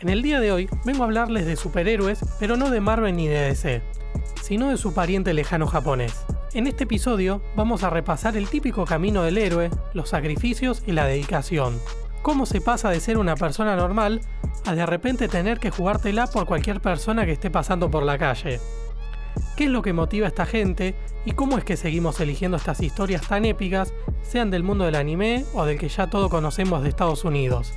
En el día de hoy vengo a hablarles de superhéroes, pero no de Marvel ni de DC, sino de su pariente lejano japonés. En este episodio vamos a repasar el típico camino del héroe, los sacrificios y la dedicación. Cómo se pasa de ser una persona normal a de repente tener que jugártela por cualquier persona que esté pasando por la calle. ¿Qué es lo que motiva a esta gente y cómo es que seguimos eligiendo estas historias tan épicas, sean del mundo del anime o del que ya todo conocemos de Estados Unidos?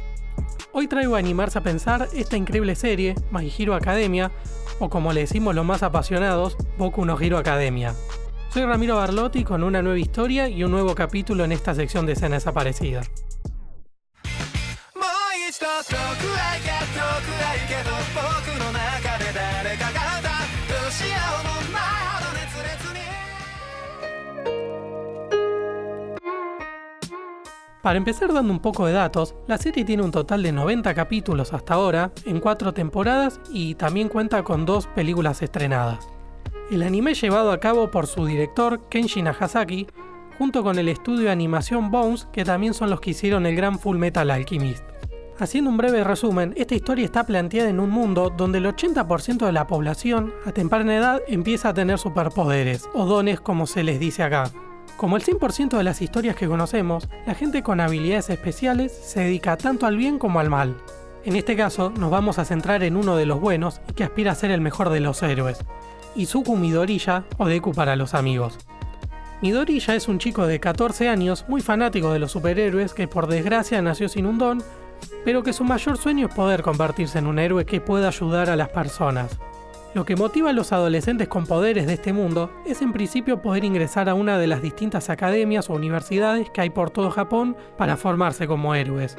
Hoy traigo a animarse a pensar esta increíble serie, My Hero Academia, o como le decimos los más apasionados, Boku no Hero Academia. Soy Ramiro Barlotti con una nueva historia y un nuevo capítulo en esta sección de escenas desaparecidas. Para empezar dando un poco de datos, la serie tiene un total de 90 capítulos hasta ahora, en 4 temporadas y también cuenta con dos películas estrenadas. El anime llevado a cabo por su director Kenshi Nagasaki, junto con el estudio de animación Bones, que también son los que hicieron el gran Full Metal Alchemist. Haciendo un breve resumen, esta historia está planteada en un mundo donde el 80% de la población a temprana edad empieza a tener superpoderes, o dones como se les dice acá. Como el 100% de las historias que conocemos, la gente con habilidades especiales se dedica tanto al bien como al mal. En este caso, nos vamos a centrar en uno de los buenos y que aspira a ser el mejor de los héroes, Izuku Midoriya o Deku para los amigos. Midoriya es un chico de 14 años muy fanático de los superhéroes que por desgracia nació sin un don, pero que su mayor sueño es poder convertirse en un héroe que pueda ayudar a las personas. Lo que motiva a los adolescentes con poderes de este mundo es en principio poder ingresar a una de las distintas academias o universidades que hay por todo Japón para formarse como héroes.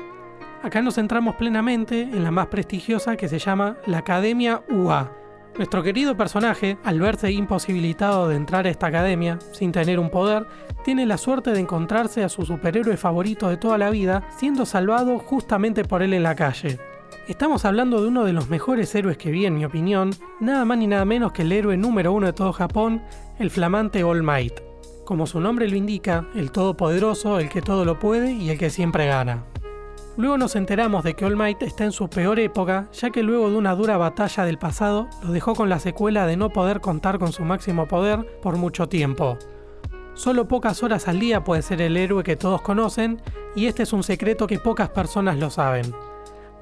Acá nos centramos plenamente en la más prestigiosa que se llama la Academia UA. Nuestro querido personaje, al verse imposibilitado de entrar a esta academia sin tener un poder, tiene la suerte de encontrarse a su superhéroe favorito de toda la vida siendo salvado justamente por él en la calle. Estamos hablando de uno de los mejores héroes que vi en mi opinión, nada más ni nada menos que el héroe número uno de todo Japón, el flamante All Might. Como su nombre lo indica, el todopoderoso, el que todo lo puede y el que siempre gana. Luego nos enteramos de que All Might está en su peor época, ya que luego de una dura batalla del pasado, lo dejó con la secuela de no poder contar con su máximo poder por mucho tiempo. Solo pocas horas al día puede ser el héroe que todos conocen, y este es un secreto que pocas personas lo saben.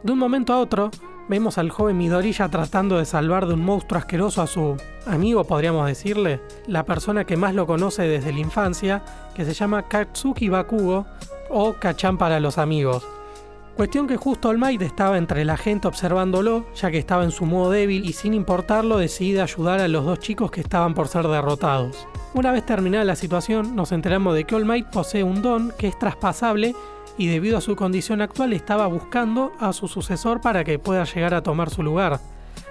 De un momento a otro, vemos al joven Midoriya tratando de salvar de un monstruo asqueroso a su amigo, podríamos decirle, la persona que más lo conoce desde la infancia, que se llama Katsuki Bakugo o Kachan para los amigos. Cuestión que justo All Might estaba entre la gente observándolo, ya que estaba en su modo débil y sin importarlo decide ayudar a los dos chicos que estaban por ser derrotados. Una vez terminada la situación, nos enteramos de que All Might posee un don que es traspasable y debido a su condición actual estaba buscando a su sucesor para que pueda llegar a tomar su lugar.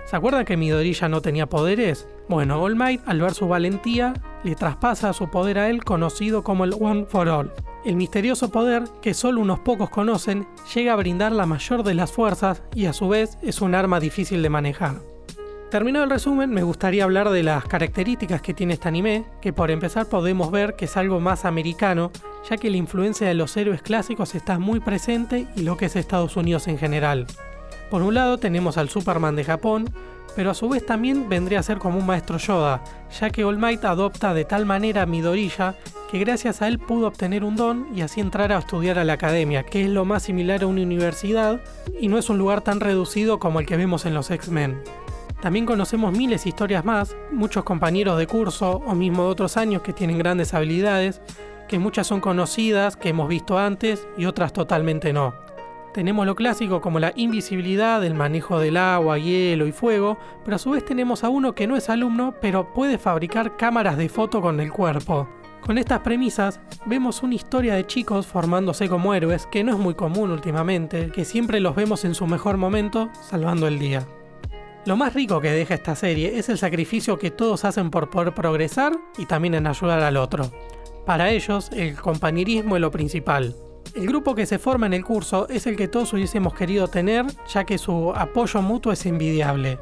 ¿Se acuerdan que Midoriya no tenía poderes? Bueno, All Might, al ver su valentía, le traspasa su poder a él conocido como el One for All. El misterioso poder, que solo unos pocos conocen, llega a brindar la mayor de las fuerzas y a su vez es un arma difícil de manejar. Terminado el resumen, me gustaría hablar de las características que tiene este anime, que por empezar podemos ver que es algo más americano, ya que la influencia de los héroes clásicos está muy presente y lo que es Estados Unidos en general. Por un lado tenemos al Superman de Japón, pero a su vez también vendría a ser como un maestro Yoda, ya que All Might adopta de tal manera a Midoriya que gracias a él pudo obtener un don y así entrar a estudiar a la academia, que es lo más similar a una universidad y no es un lugar tan reducido como el que vemos en los X-Men. También conocemos miles de historias más, muchos compañeros de curso o mismo de otros años que tienen grandes habilidades, que muchas son conocidas, que hemos visto antes y otras totalmente no. Tenemos lo clásico como la invisibilidad, el manejo del agua, hielo y fuego, pero a su vez tenemos a uno que no es alumno, pero puede fabricar cámaras de foto con el cuerpo. Con estas premisas, vemos una historia de chicos formándose como héroes que no es muy común últimamente, que siempre los vemos en su mejor momento, salvando el día. Lo más rico que deja esta serie es el sacrificio que todos hacen por poder progresar y también en ayudar al otro. Para ellos, el compañerismo es lo principal. El grupo que se forma en el curso es el que todos hubiésemos querido tener, ya que su apoyo mutuo es envidiable.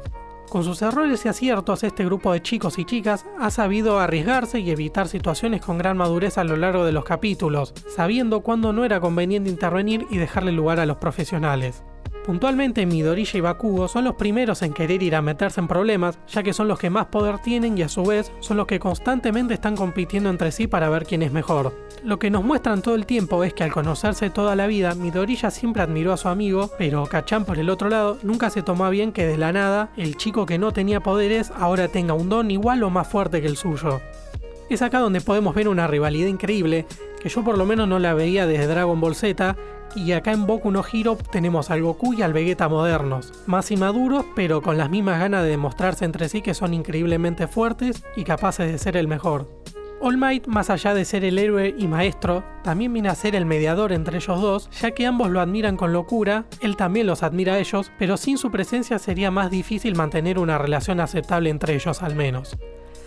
Con sus errores y aciertos, este grupo de chicos y chicas ha sabido arriesgarse y evitar situaciones con gran madurez a lo largo de los capítulos, sabiendo cuándo no era conveniente intervenir y dejarle lugar a los profesionales. Puntualmente Midoriya y Bakugo son los primeros en querer ir a meterse en problemas, ya que son los que más poder tienen y a su vez son los que constantemente están compitiendo entre sí para ver quién es mejor. Lo que nos muestran todo el tiempo es que al conocerse toda la vida, Midoriya siempre admiró a su amigo, pero Kachan por el otro lado nunca se tomó bien que de la nada el chico que no tenía poderes ahora tenga un don igual o más fuerte que el suyo. Es acá donde podemos ver una rivalidad increíble, que yo por lo menos no la veía desde Dragon Ball Z, y acá en Boku no Hero tenemos al Goku y al Vegeta modernos, más inmaduros, pero con las mismas ganas de demostrarse entre sí que son increíblemente fuertes y capaces de ser el mejor. All Might, más allá de ser el héroe y maestro, también viene a ser el mediador entre ellos dos, ya que ambos lo admiran con locura, él también los admira a ellos, pero sin su presencia sería más difícil mantener una relación aceptable entre ellos al menos.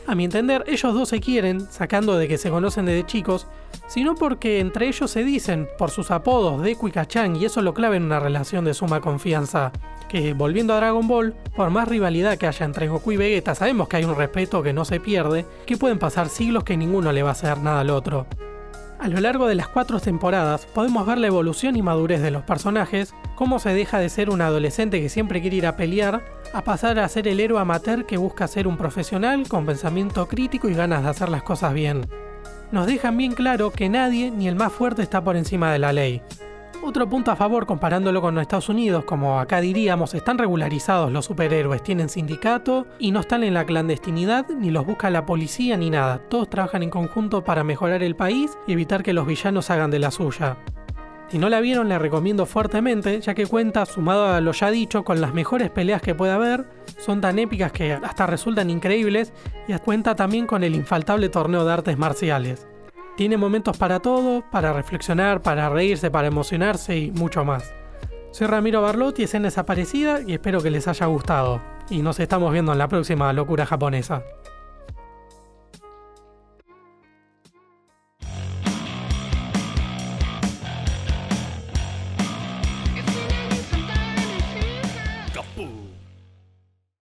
A mi entender, ellos dos se quieren, sacando de que se conocen desde chicos, sino porque entre ellos se dicen, por sus apodos Deku y Kachan, y eso lo clave en una relación de suma confianza. Que volviendo a Dragon Ball, por más rivalidad que haya entre Goku y Vegeta, sabemos que hay un respeto que no se pierde, que pueden pasar siglos que ninguno le va a hacer nada al otro. A lo largo de las cuatro temporadas podemos ver la evolución y madurez de los personajes, cómo se deja de ser un adolescente que siempre quiere ir a pelear, a pasar a ser el héroe amateur que busca ser un profesional con pensamiento crítico y ganas de hacer las cosas bien. Nos dejan bien claro que nadie, ni el más fuerte, está por encima de la ley. Otro punto a favor comparándolo con Estados Unidos, como acá diríamos, están regularizados los superhéroes, tienen sindicato y no están en la clandestinidad, ni los busca la policía ni nada. Todos trabajan en conjunto para mejorar el país y evitar que los villanos hagan de la suya. Si no la vieron, la recomiendo fuertemente, ya que cuenta, sumado a lo ya dicho, con las mejores peleas que puede haber, son tan épicas que hasta resultan increíbles, y cuenta también con el infaltable torneo de artes marciales. Tiene momentos para todo, para reflexionar, para reírse, para emocionarse y mucho más. Soy Ramiro Barlotti, escena desaparecida y espero que les haya gustado. Y nos estamos viendo en la próxima locura japonesa.